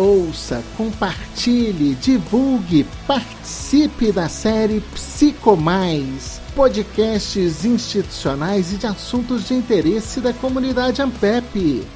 ouça, compartilhe, divulgue, participe da série Psico Mais, podcasts institucionais e de assuntos de interesse da comunidade Ampep.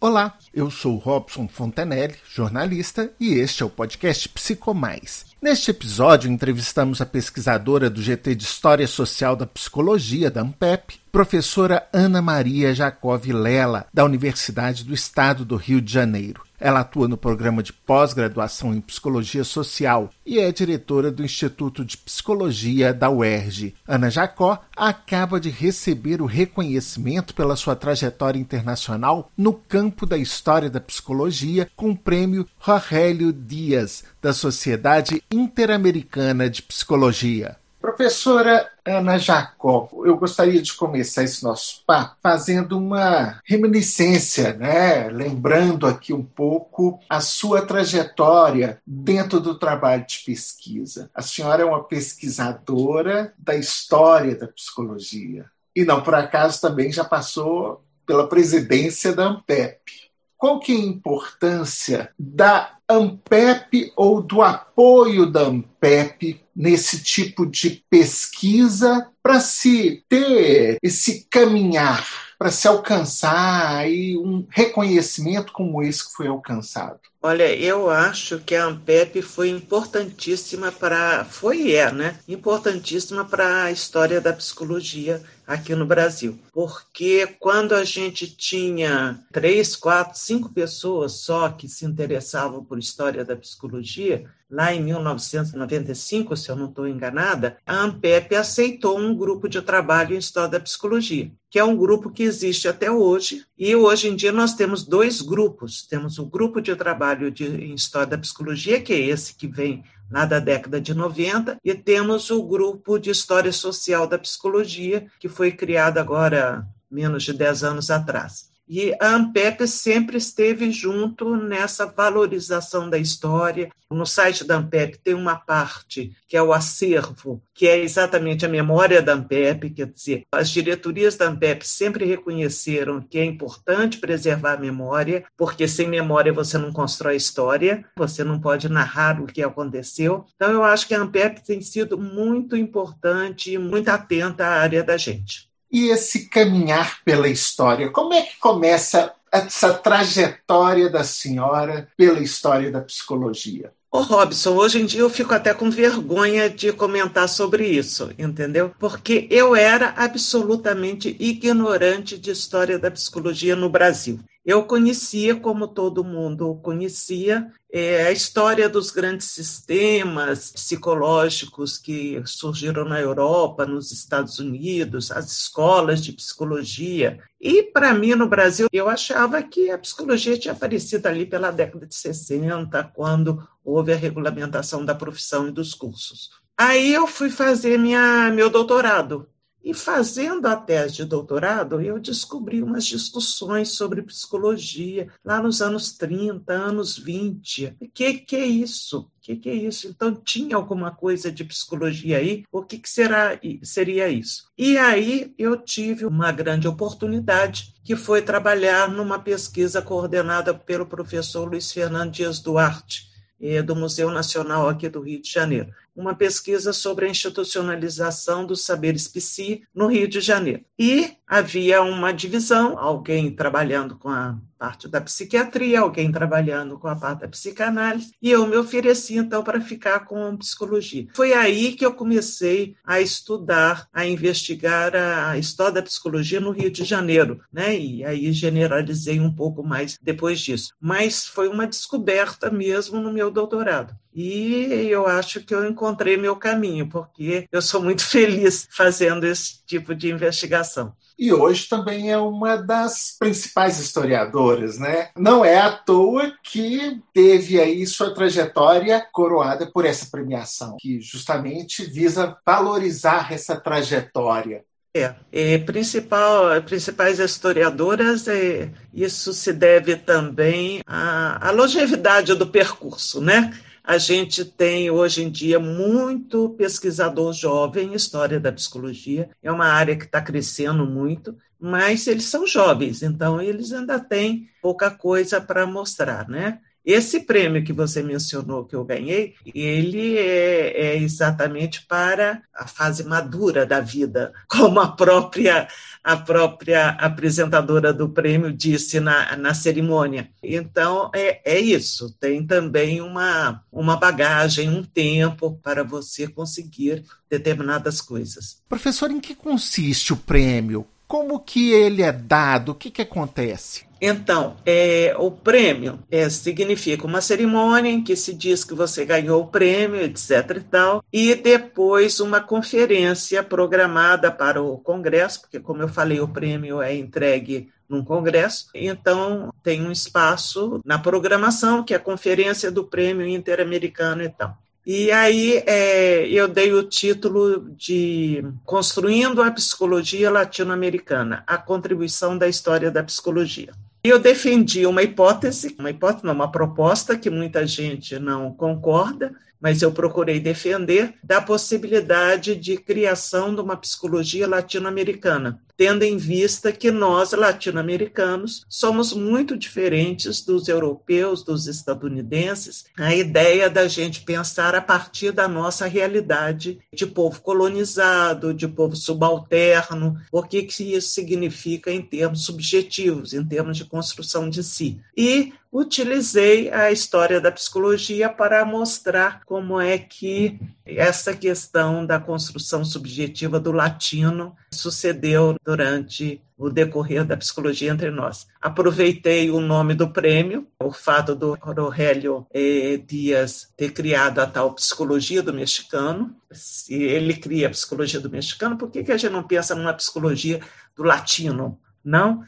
Olá, eu sou Robson Fontanelli, jornalista, e este é o podcast Psicomais. Neste episódio, entrevistamos a pesquisadora do GT de História Social da Psicologia da Ampep, professora Ana Maria Jacob Lela, da Universidade do Estado do Rio de Janeiro. Ela atua no programa de pós-graduação em Psicologia Social e é diretora do Instituto de Psicologia da UERJ. Ana Jacó acaba de receber o reconhecimento pela sua trajetória internacional no campo da história da psicologia com o prêmio Rogélio Dias, da Sociedade Interamericana de Psicologia. Professora Ana Jacob, eu gostaria de começar esse nosso papo fazendo uma reminiscência, né? lembrando aqui um pouco a sua trajetória dentro do trabalho de pesquisa. A senhora é uma pesquisadora da história da psicologia e não por acaso também já passou pela presidência da ANPEP. Qual que é a importância da ANPEP ou do apoio da ANPEP nesse tipo de pesquisa para se ter esse caminhar, para se alcançar aí um reconhecimento como esse que foi alcançado? Olha, eu acho que a Ampep foi importantíssima para, foi e é, né? Importantíssima para a história da psicologia aqui no Brasil. Porque quando a gente tinha três, quatro, cinco pessoas só que se interessavam por história da psicologia, lá em 1995, se eu não estou enganada, a ANPEP aceitou um grupo de trabalho em História da Psicologia, que é um grupo que existe até hoje, e hoje em dia nós temos dois grupos. Temos o grupo de trabalho de, em História da Psicologia, que é esse que vem lá da década de 90, e temos o grupo de História Social da Psicologia, que foi criado agora menos de 10 anos atrás. E a Ampep sempre esteve junto nessa valorização da história. No site da Ampep tem uma parte que é o acervo, que é exatamente a memória da Ampep, quer dizer, as diretorias da Ampep sempre reconheceram que é importante preservar a memória, porque sem memória você não constrói história, você não pode narrar o que aconteceu. Então eu acho que a Ampep tem sido muito importante e muito atenta à área da gente e esse caminhar pela história? Como é que começa essa trajetória da senhora pela história da psicologia? Ô Robson, hoje em dia eu fico até com vergonha de comentar sobre isso, entendeu? Porque eu era absolutamente ignorante de história da psicologia no Brasil. Eu conhecia, como todo mundo conhecia, é, a história dos grandes sistemas psicológicos que surgiram na Europa, nos Estados Unidos, as escolas de psicologia. E, para mim, no Brasil, eu achava que a psicologia tinha aparecido ali pela década de 60, quando houve a regulamentação da profissão e dos cursos. Aí eu fui fazer minha, meu doutorado e fazendo a tese de doutorado, eu descobri umas discussões sobre psicologia lá nos anos 30, anos 20. O que, que é isso? O que, que é isso? Então, tinha alguma coisa de psicologia aí? O que, que será, seria isso? E aí eu tive uma grande oportunidade, que foi trabalhar numa pesquisa coordenada pelo professor Luiz Fernando Dias Duarte, eh, do Museu Nacional aqui do Rio de Janeiro uma pesquisa sobre a institucionalização dos saberes psi no Rio de Janeiro. E havia uma divisão, alguém trabalhando com a parte da psiquiatria, alguém trabalhando com a parte da psicanálise, e eu me ofereci então para ficar com psicologia. Foi aí que eu comecei a estudar, a investigar a história da psicologia no Rio de Janeiro, né? E aí generalizei um pouco mais depois disso. Mas foi uma descoberta mesmo no meu doutorado. E eu acho que eu encontrei meu caminho, porque eu sou muito feliz fazendo esse tipo de investigação. E hoje também é uma das principais historiadoras, né? Não é à toa que teve aí sua trajetória coroada por essa premiação, que justamente visa valorizar essa trajetória. É, é principal, principais historiadoras, é, isso se deve também à, à longevidade do percurso, né? A gente tem hoje em dia muito pesquisador jovem em história da psicologia, é uma área que está crescendo muito, mas eles são jovens, então eles ainda têm pouca coisa para mostrar, né? Esse prêmio que você mencionou que eu ganhei, ele é, é, exatamente para a fase madura da vida, como a própria a própria apresentadora do prêmio disse na, na cerimônia. Então é, é isso. Tem também uma uma bagagem, um tempo para você conseguir determinadas coisas. Professor, em que consiste o prêmio? Como que ele é dado? O que, que acontece? Então, é, o prêmio é, significa uma cerimônia em que se diz que você ganhou o prêmio, etc. e tal, e depois uma conferência programada para o Congresso, porque, como eu falei, o prêmio é entregue num congresso. Então, tem um espaço na programação, que é a Conferência do Prêmio Interamericano e tal. E aí é, eu dei o título de Construindo a Psicologia Latino-Americana, a contribuição da história da psicologia. Eu defendi uma hipótese, uma hipótese, não, uma proposta que muita gente não concorda, mas eu procurei defender da possibilidade de criação de uma psicologia latino-americana, tendo em vista que nós, latino-americanos, somos muito diferentes dos europeus, dos estadunidenses. A ideia da gente pensar a partir da nossa realidade de povo colonizado, de povo subalterno, o que, que isso significa em termos subjetivos, em termos de construção de si. E utilizei a história da psicologia para mostrar como é que essa questão da construção subjetiva do latino sucedeu durante o decorrer da psicologia entre nós. Aproveitei o nome do prêmio, o fato do Aurélio eh, Dias ter criado a tal psicologia do mexicano. Se ele cria a psicologia do mexicano, por que, que a gente não pensa numa psicologia do latino? Não?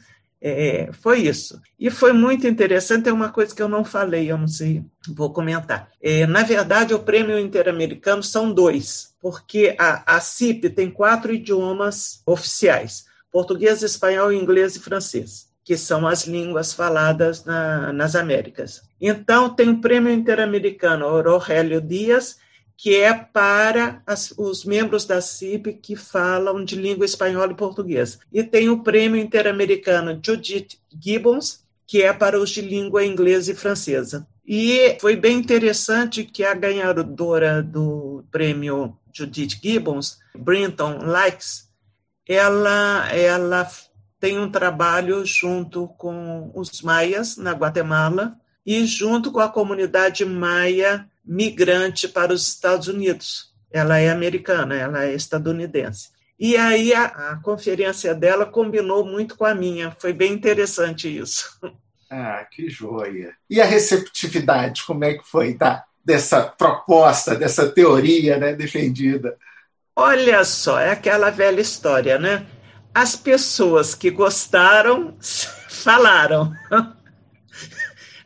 É, foi isso. E foi muito interessante, tem uma coisa que eu não falei, eu não sei, vou comentar. É, na verdade, o Prêmio Interamericano são dois, porque a, a CIP tem quatro idiomas oficiais: português, espanhol, inglês e francês que são as línguas faladas na, nas Américas. Então, tem o Prêmio Interamericano Aurélio Dias, que é para as, os membros da CIP que falam de língua espanhola e portuguesa. E tem o Prêmio Interamericano Judith Gibbons, que é para os de língua inglesa e francesa. E foi bem interessante que a ganhadora do prêmio Judith Gibbons, Brinton Likes, ela, ela tem um trabalho junto com os maias na Guatemala e junto com a comunidade maia migrante para os Estados Unidos. Ela é americana, ela é estadunidense. E aí a, a, conferência dela combinou muito com a minha. Foi bem interessante isso. Ah, que joia! E a receptividade, como é que foi tá? dessa proposta, dessa teoria né, defendida? Olha só, é aquela velha história, né? As pessoas que gostaram falaram.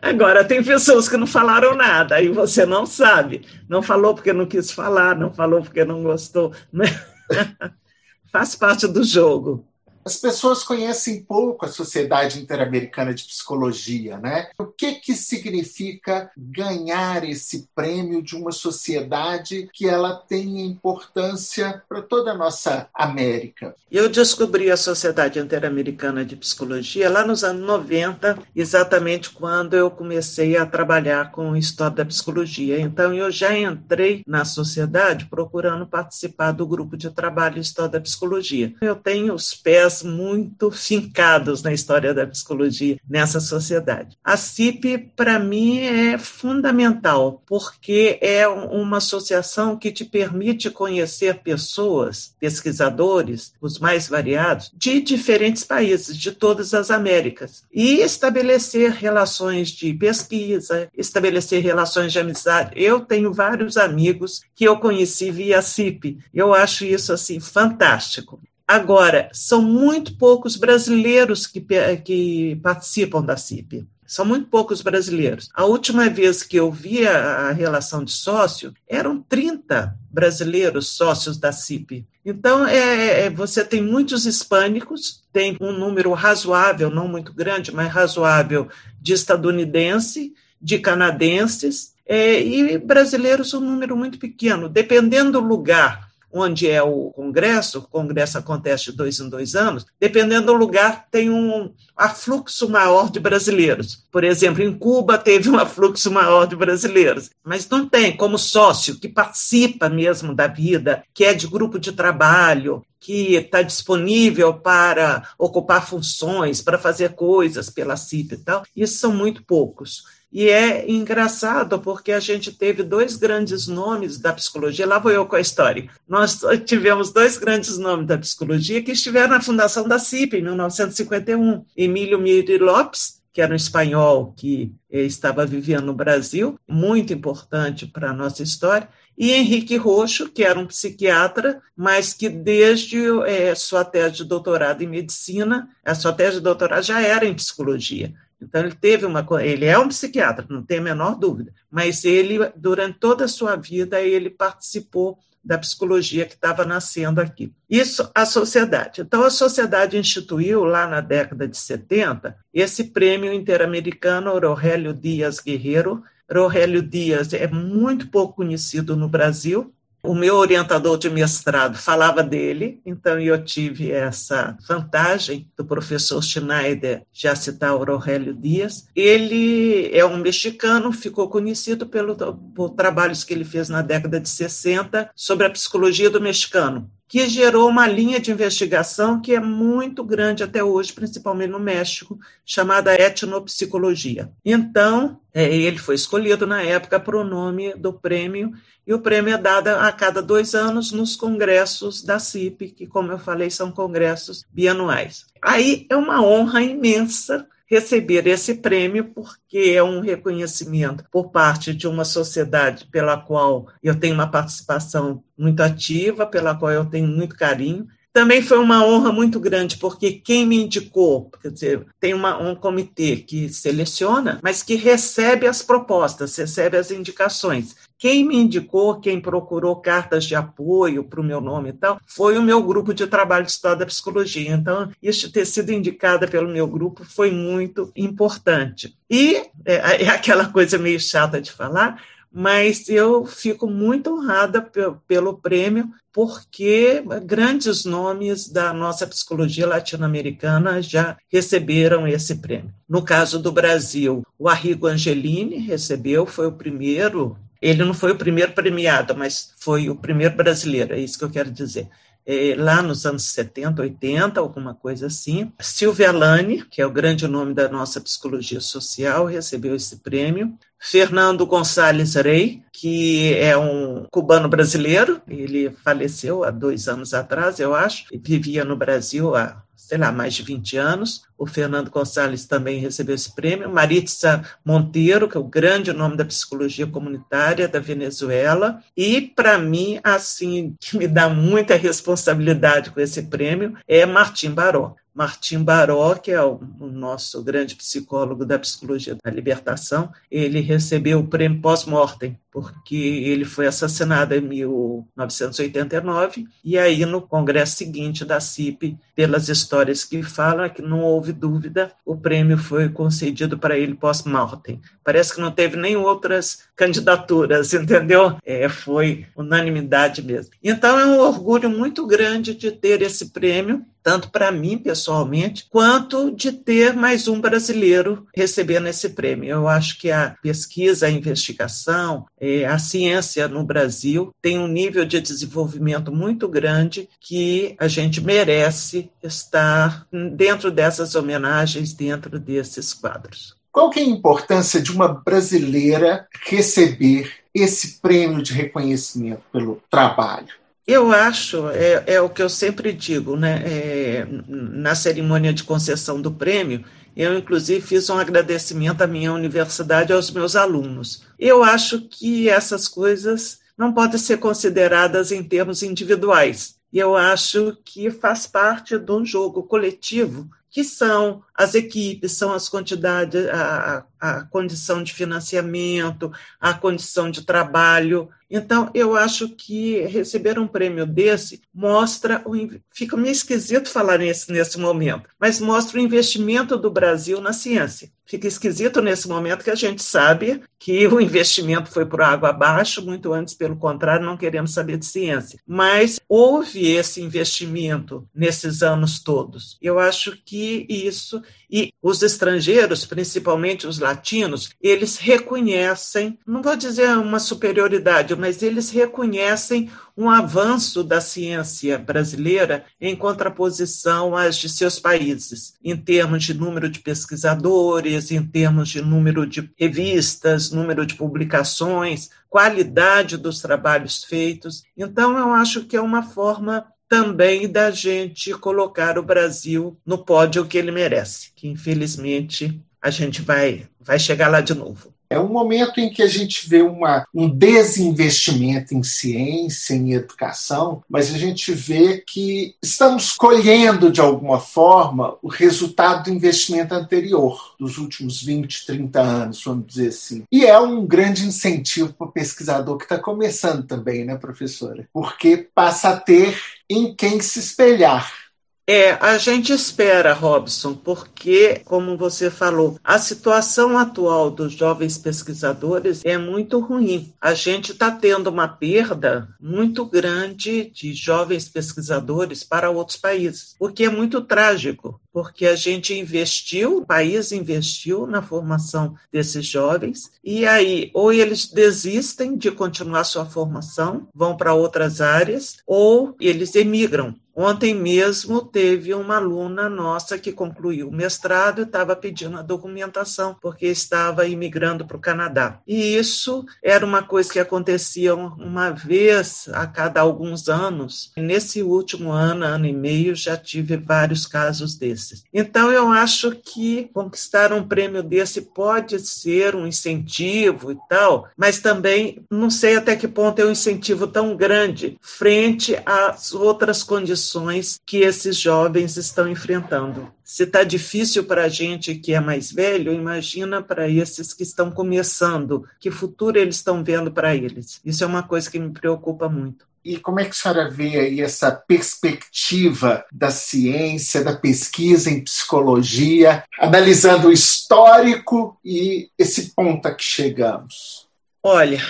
Agora, tem pessoas que não falaram nada, aí você não sabe. Não falou porque não quis falar, não falou porque não gostou. Né? Faz parte do jogo. As pessoas conhecem pouco a Sociedade Interamericana de Psicologia, né? O que que significa ganhar esse prêmio de uma sociedade que ela tem importância para toda a nossa América? Eu descobri a Sociedade Interamericana de Psicologia lá nos anos 90, exatamente quando eu comecei a trabalhar com história da psicologia. Então eu já entrei na sociedade procurando participar do grupo de trabalho História da Psicologia. Eu tenho os pés muito fincados na história da psicologia nessa sociedade. A CIP, para mim, é fundamental, porque é uma associação que te permite conhecer pessoas, pesquisadores, os mais variados, de diferentes países, de todas as Américas, e estabelecer relações de pesquisa, estabelecer relações de amizade. Eu tenho vários amigos que eu conheci via CIP. Eu acho isso assim fantástico. Agora, são muito poucos brasileiros que, que participam da CIP. São muito poucos brasileiros. A última vez que eu vi a, relação de sócio, eram 30 brasileiros sócios da CIP. Então, é, é, você tem muitos hispânicos, tem um número razoável, não muito grande, mas razoável, de estadunidense, de canadenses, é, e brasileiros um número muito pequeno. Dependendo do lugar onde é o congresso, o congresso acontece de dois em dois anos, dependendo do lugar, tem um afluxo maior de brasileiros. Por exemplo, em Cuba teve um afluxo maior de brasileiros, mas não tem como sócio que participa mesmo da vida, que é de grupo de trabalho, que está disponível para ocupar funções, para fazer coisas pela CIP e tal, isso são muito poucos. E é engraçado porque a gente teve dois grandes nomes da psicologia, lá vou eu com a história. Nós tivemos dois grandes nomes da psicologia que estiveram na fundação da CIP em 1951. Emílio Miri Lopes, que era um espanhol que eh, estava vivendo no Brasil, muito importante para a nossa história, e Henrique Roxo, que era um psiquiatra, mas que desde é, sua tese de doutorado em medicina, a sua tese de doutorado já era em psicologia. Então, ele teve uma. Ele é um psiquiatra, não tem a menor dúvida, mas ele, durante toda a sua vida, ele participou da psicologia que estava nascendo aqui. Isso a sociedade. Então, a sociedade instituiu, lá na década de 70, esse prêmio interamericano Aurélio Dias Guerreiro. Aurélio Dias é muito pouco conhecido no Brasil, o meu orientador de mestrado falava dele, então eu tive essa vantagem do professor Schneider já citar Aurélio Dias. Ele é um mexicano, ficou conhecido pelo, por trabalhos que ele fez na década de 60 sobre a psicologia do mexicano que gerou uma linha de investigação que é muito grande até hoje, principalmente no México, chamada etnopsicologia. Então, é, ele foi escolhido na época para o nome do prêmio, e o prêmio é dado a cada dois anos nos congressos da CIP, que, como eu falei, são congressos bianuais. Aí é uma honra imensa receber esse prêmio, porque é um reconhecimento por parte de uma sociedade pela qual eu tenho uma participação muito ativa, pela qual eu tenho muito carinho. Também foi uma honra muito grande, porque quem me indicou, quer dizer, tem uma, um comitê que seleciona, mas que recebe as propostas, recebe as indicações. Quem me indicou, quem procurou cartas de apoio para o meu nome e tal, foi o meu grupo de trabalho de História da Psicologia. Então, isso ter sido indicada pelo meu grupo foi muito importante. E é, é aquela coisa meio chata de falar, mas eu fico muito honrada pelo prêmio, porque grandes nomes da nossa psicologia latino-americana já receberam esse prêmio. No caso do Brasil, o Arrigo Angelini recebeu, foi o primeiro ele não foi o primeiro premiado, mas foi o primeiro brasileiro, é isso que eu quero dizer. É, lá nos anos 70, 80, alguma coisa assim. Silvia Lani, que é o grande nome da nossa psicologia social, recebeu esse prêmio. Fernando Gonçalves Rey, que é um cubano brasileiro, ele faleceu há dois anos atrás, eu acho, e vivia no Brasil há sei lá, mais de 20 anos. O Fernando Gonçalves também recebeu esse prêmio. Maritza Monteiro, que é o grande nome da psicologia comunitária da Venezuela. E, para mim, assim, que me dá muita responsabilidade com esse prêmio, é Martim Baró. Martim Baró, que é o, nosso grande psicólogo da psicologia da libertação, ele recebeu o prêmio pós-mortem, porque ele foi assassinado em 1989, e aí no congresso seguinte da CIP, pelas histórias que falam, é que não houve dúvida, o prêmio foi concedido para ele pós-mortem. Parece que não teve nem outras candidaturas, entendeu? É, foi unanimidade mesmo. Então é um orgulho muito grande de ter esse prêmio, tanto para mim pessoalmente, quanto de ter mais um brasileiro recebendo esse prêmio. Eu acho que a pesquisa, a investigação, é, a ciência no Brasil tem um nível de desenvolvimento muito grande que a gente merece estar dentro dessas homenagens, dentro desses quadros. Qual que é a importância de uma brasileira receber esse prêmio de reconhecimento pelo trabalho? Eu acho, é, é, o que eu sempre digo, né? É, na cerimônia de concessão do prêmio, eu, inclusive, fiz um agradecimento à minha universidade e aos meus alunos. Eu acho que essas coisas não podem ser consideradas em termos individuais. Eu acho que faz parte de um jogo coletivo, que são as equipes, são as quantidades, a, a condição de financiamento, a condição de trabalho. Então, eu acho que receber um prêmio desse mostra, o, fica meio esquisito falar nesse, nesse momento, mas mostra o investimento do Brasil na ciência. Fica esquisito nesse momento que a gente sabe que o investimento foi por água abaixo, muito antes, pelo contrário, não queremos saber de ciência. Mas houve esse investimento nesses anos todos. Eu acho que isso, e os estrangeiros, principalmente os latinos, eles reconhecem, não vou dizer uma superioridade, mas eles reconhecem um avanço da ciência brasileira em contraposição às de seus países, em termos de número de pesquisadores, em termos de número de revistas, número de publicações, qualidade dos trabalhos feitos. Então, eu acho que é uma forma também da gente colocar o Brasil no pódio que ele merece, que infelizmente a gente vai, vai chegar lá de novo. É um momento em que a gente vê uma, um desinvestimento em ciência, em educação, mas a gente vê que estamos colhendo, de alguma forma, o resultado do investimento anterior, dos últimos 20, 30 anos, vamos dizer assim. E é um grande incentivo para o pesquisador que está começando também, né, professora? Porque passa a ter em quem se espelhar é, a gente espera, Robson, porque, como você falou, a situação atual dos jovens pesquisadores é muito ruim. A gente está tendo uma perda muito grande de jovens pesquisadores para outros países, o que é muito trágico, porque a gente investiu, o país investiu na formação desses jovens, e aí ou eles desistem de continuar sua formação, vão para outras áreas, ou eles emigram Ontem mesmo teve uma aluna nossa que concluiu o mestrado e estava pedindo a documentação porque estava imigrando para o Canadá. E isso era uma coisa que acontecia uma vez a cada alguns anos. Nesse último ano, ano e meio, já tive vários casos desses. Então, eu acho que conquistar um prêmio desse pode ser um incentivo e tal, mas também não sei até que ponto é um incentivo tão grande frente às outras condições que esses jovens estão enfrentando. Se está difícil para a gente que é mais velho, imagina para esses que estão começando, que futuro eles estão vendo para eles. Isso é uma coisa que me preocupa muito. E como é que a senhora vê aí essa perspectiva da ciência, da pesquisa em psicologia, analisando o histórico e esse ponto a que chegamos? Olha,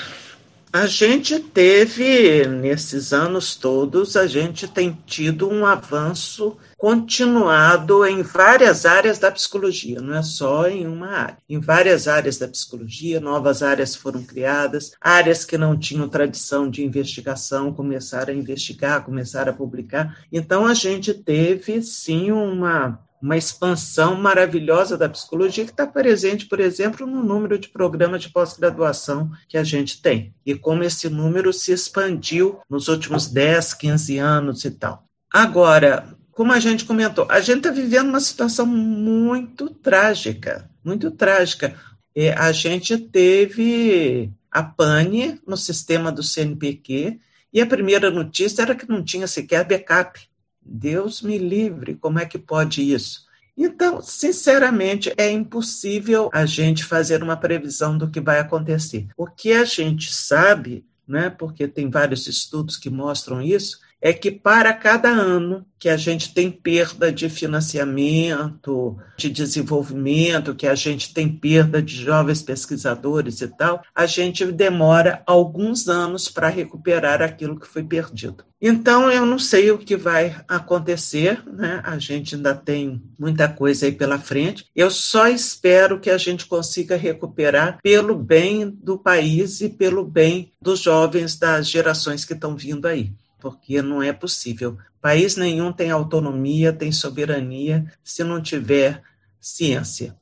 a gente teve, nesses anos todos, a gente tem tido um avanço continuado em várias áreas da psicologia, não é só em uma área. Em várias áreas da psicologia, novas áreas foram criadas, áreas que não tinham tradição de investigação começaram a investigar, começaram a publicar. Então, a gente teve, sim, uma uma expansão maravilhosa da psicologia que está presente, por exemplo, no número de programas de pós-graduação que a gente tem, e como esse número se expandiu nos últimos 10, 15 anos e tal. Agora, como a gente comentou, a gente está vivendo uma situação muito trágica, muito trágica. É, a gente teve a pane no sistema do CNPq, e a primeira notícia era que não tinha sequer backup Deus me livre, como é que pode isso? Então, sinceramente, é impossível a gente fazer uma previsão do que vai acontecer. O que a gente sabe, né, porque tem vários estudos que mostram isso, é que para cada ano que a gente tem perda de financiamento, de desenvolvimento, que a gente tem perda de jovens pesquisadores e tal, a gente demora alguns anos para recuperar aquilo que foi perdido. Então, eu não sei o que vai acontecer, né? A gente ainda tem muita coisa aí pela frente. Eu só espero que a gente consiga recuperar pelo bem do país e pelo bem dos jovens das gerações que estão vindo aí porque não é possível. País nenhum tem autonomia, tem soberania, se não tiver ciência,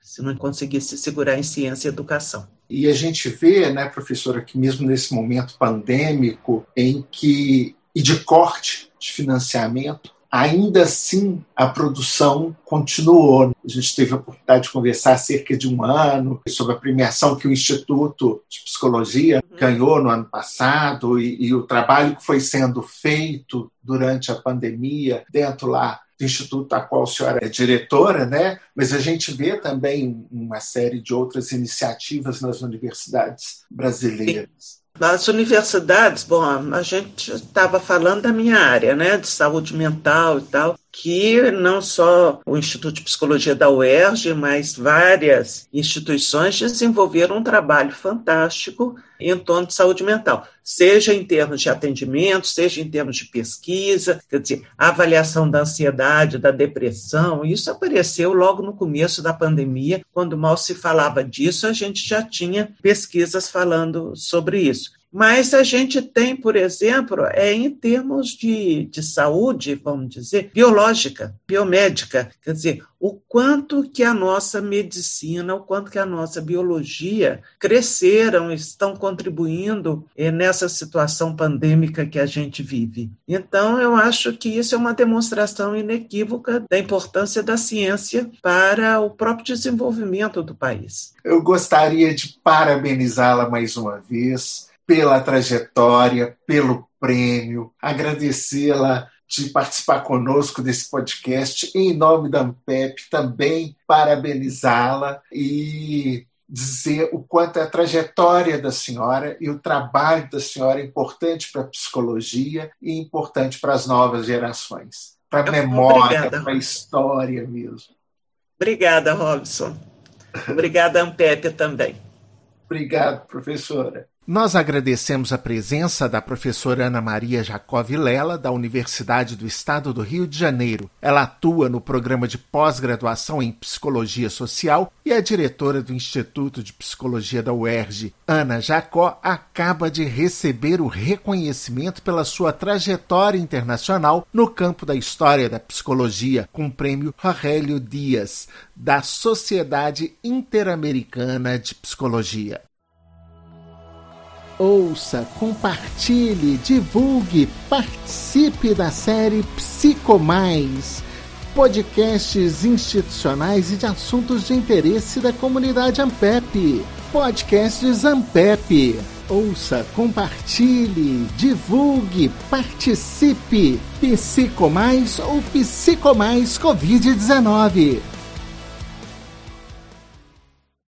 se não conseguir se segurar em ciência e educação. E a gente vê, né, professora, que mesmo nesse momento pandêmico, em que e de corte de financiamento, ainda assim a produção continuou. A gente teve a oportunidade de conversar há cerca de um ano sobre a premiação que o Instituto de Psicologia uhum. ganhou no ano passado e, e o trabalho que foi sendo feito durante a pandemia dentro lá do instituto a qual a senhora é diretora, né? mas a gente vê também uma série de outras iniciativas nas universidades brasileiras. As universidades, bom, a gente estava falando da minha área, né, de saúde mental e tal, que não só o Instituto de Psicologia da UERJ, mas várias instituições desenvolveram um trabalho fantástico em torno de saúde mental, seja em termos de atendimento, seja em termos de pesquisa, quer dizer, avaliação da ansiedade, da depressão, isso apareceu logo no começo da pandemia, quando mal se falava disso, a gente já tinha pesquisas falando sobre isso. Mas a gente tem, por exemplo, é em termos de, de saúde, vamos dizer, biológica, biomédica, quer dizer, o quanto que a nossa medicina, o quanto que a nossa biologia cresceram, estão contribuindo eh, nessa situação pandêmica que a gente vive. Então, eu acho que isso é uma demonstração inequívoca da importância da ciência para o próprio desenvolvimento do país. Eu gostaria de parabenizá-la mais uma vez pela trajetória, pelo prêmio, agradecê-la de participar conosco desse podcast. Em nome da Ampep, também parabenizá-la e dizer o quanto a trajetória da senhora e o trabalho da senhora é importante para a psicologia e importante para as novas gerações, para a memória, para a história mesmo. Obrigada, Robson. Obrigada, Ampep, também. Obrigado, professora. Nós agradecemos a presença da professora Ana Maria Jacó Vilela, da Universidade do Estado do Rio de Janeiro. Ela atua no programa de pós-graduação em Psicologia Social e é diretora do Instituto de Psicologia da UERJ. Ana Jacó acaba de receber o reconhecimento pela sua trajetória internacional no campo da história da psicologia, com o prêmio Aurélio Dias, da Sociedade Interamericana de Psicologia ouça, compartilhe, divulgue, participe da série Psico Mais, podcasts institucionais e de assuntos de interesse da comunidade Ampep. Podcasts Ampep. Ouça, compartilhe, divulgue, participe. Psico Mais ou Psico Mais Covid-19.